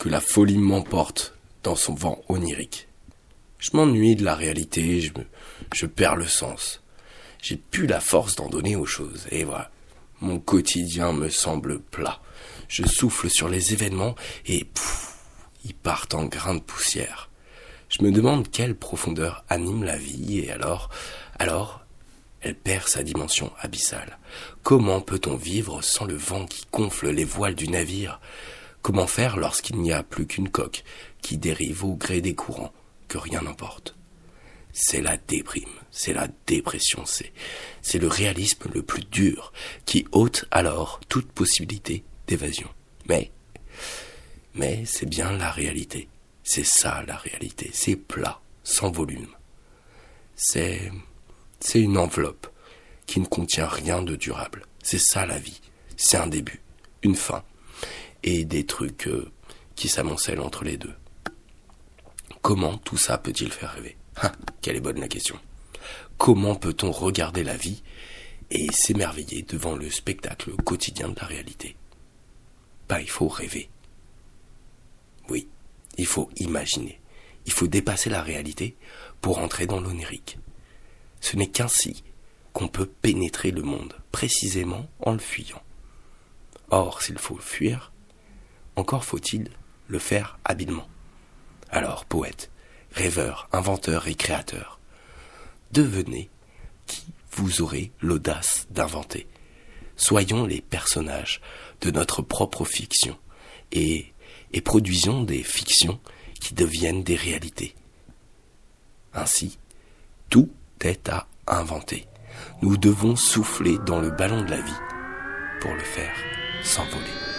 que la folie m'emporte dans son vent onirique. Je m'ennuie de la réalité, je, me, je perds le sens. J'ai plus la force d'en donner aux choses, et voilà. Mon quotidien me semble plat. Je souffle sur les événements et pouf, ils partent en grains de poussière. Je me demande quelle profondeur anime la vie et alors, alors, elle perd sa dimension abyssale. Comment peut-on vivre sans le vent qui gonfle les voiles du navire? Comment faire lorsqu'il n'y a plus qu'une coque qui dérive au gré des courants, que rien n'emporte? C'est la déprime, c'est la dépression, c'est, le réalisme le plus dur qui ôte alors toute possibilité d'évasion. Mais, mais c'est bien la réalité. C'est ça la réalité. C'est plat, sans volume. C'est, c'est une enveloppe qui ne contient rien de durable. C'est ça la vie. C'est un début, une fin, et des trucs euh, qui s'amoncellent entre les deux. Comment tout ça peut-il faire rêver? Ah, Quelle est bonne la question. Comment peut-on regarder la vie et s'émerveiller devant le spectacle quotidien de la réalité? Bah, il faut rêver. Oui, il faut imaginer. Il faut dépasser la réalité pour entrer dans l'onirique. Ce n'est qu'ainsi qu'on peut pénétrer le monde, précisément en le fuyant. Or, s'il faut fuir, encore faut-il le faire habilement. Alors, poète, rêveur, inventeur et créateur, devenez qui vous aurez l'audace d'inventer. Soyons les personnages de notre propre fiction et et produisons des fictions qui deviennent des réalités. Ainsi, tout est à inventer. Nous devons souffler dans le ballon de la vie pour le faire s'envoler.